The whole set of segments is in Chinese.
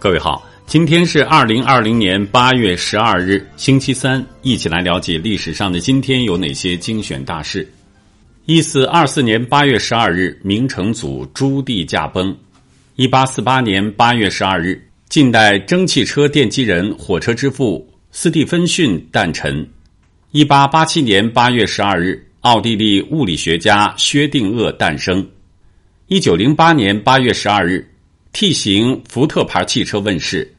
各位好，今天是二零二零年八月十二日，星期三，一起来了解历史上的今天有哪些精选大事。一四二四年八月十二日，明成祖朱棣驾崩；一八四八年八月十二日，近代蒸汽车奠基人、火车之父斯蒂芬逊诞辰；一八八七年八月十二日，奥地利物理学家薛定谔诞生；一九零八年八月十二日。T 型福特牌汽车问世。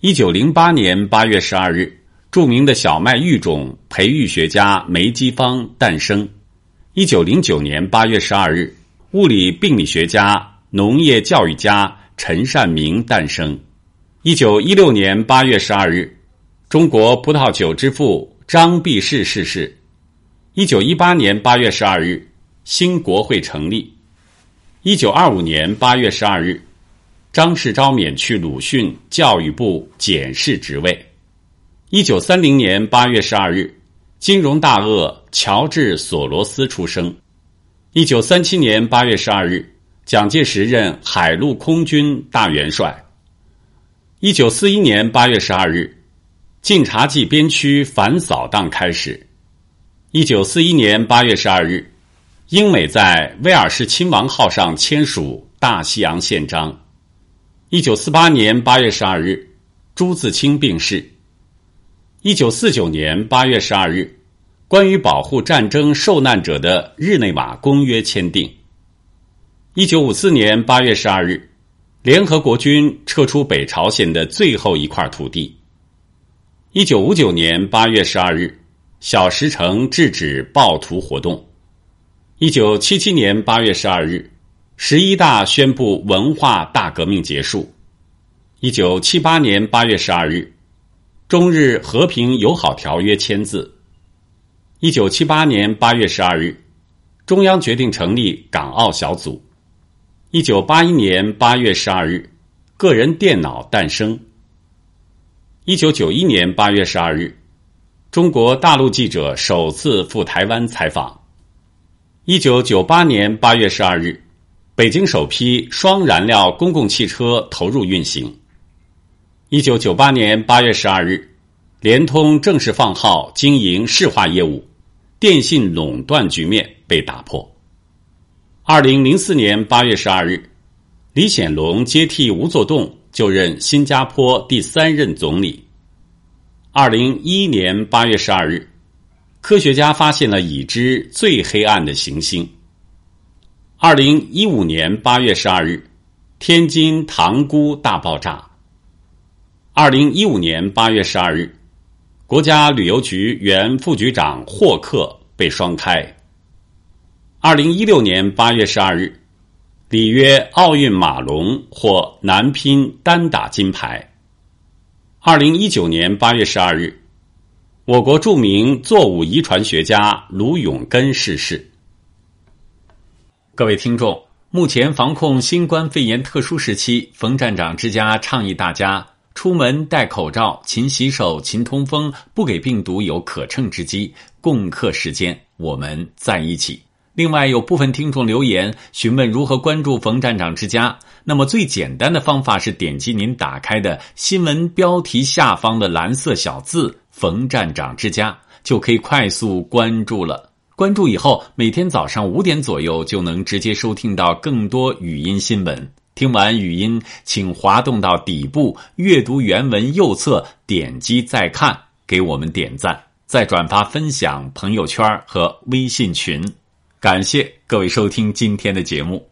一九零八年八月十二日，著名的小麦育种培育学家梅基芳诞生。一九零九年八月十二日，物理病理学家、农业教育家陈善明诞生。一九一六年八月十二日，中国葡萄酒之父张弼士逝世。一九一八年八月十二日，新国会成立。一九二五年八月十二日。张世钊免去鲁迅教育部检事职位。一九三零年八月十二日，金融大鳄乔治索罗斯出生。一九三七年八月十二日，蒋介石任海陆空军大元帅。一九四一年八月十二日，晋察冀边区反扫荡开始。一九四一年八月十二日，英美在威尔士亲王号上签署大西洋宪章。一九四八年八月十二日，朱自清病逝。一九四九年八月十二日，关于保护战争受难者的日内瓦公约签订。一九五四年八月十二日，联合国军撤出北朝鲜的最后一块土地。一九五九年八月十二日，小石城制止暴徒活动。一九七七年八月十二日。十一大宣布文化大革命结束。一九七八年八月十二日，中日和平友好条约签字。一九七八年八月十二日，中央决定成立港澳小组。一九八一年八月十二日，个人电脑诞生。一九九一年八月十二日，中国大陆记者首次赴台湾采访。一九九八年八月十二日。北京首批双燃料公共汽车投入运行。一九九八年八月十二日，联通正式放号经营市话业务，电信垄断局面被打破。二零零四年八月十二日，李显龙接替吴作栋就任新加坡第三任总理。二零一一年八月十二日，科学家发现了已知最黑暗的行星。二零一五年八月十二日，天津塘沽大爆炸。二零一五年八月十二日，国家旅游局原副局长霍克被双开。二零一六年八月十二日，里约奥运马龙获男乒单打金牌。二零一九年八月十二日，我国著名作物遗传学家卢永根逝世。各位听众，目前防控新冠肺炎特殊时期，冯站长之家倡议大家出门戴口罩、勤洗手、勤通风，不给病毒有可乘之机。共克时间，我们在一起。另外，有部分听众留言询问如何关注冯站长之家，那么最简单的方法是点击您打开的新闻标题下方的蓝色小字“冯站长之家”，就可以快速关注了。关注以后，每天早上五点左右就能直接收听到更多语音新闻。听完语音，请滑动到底部阅读原文右侧，点击再看，给我们点赞，再转发分享朋友圈和微信群。感谢各位收听今天的节目。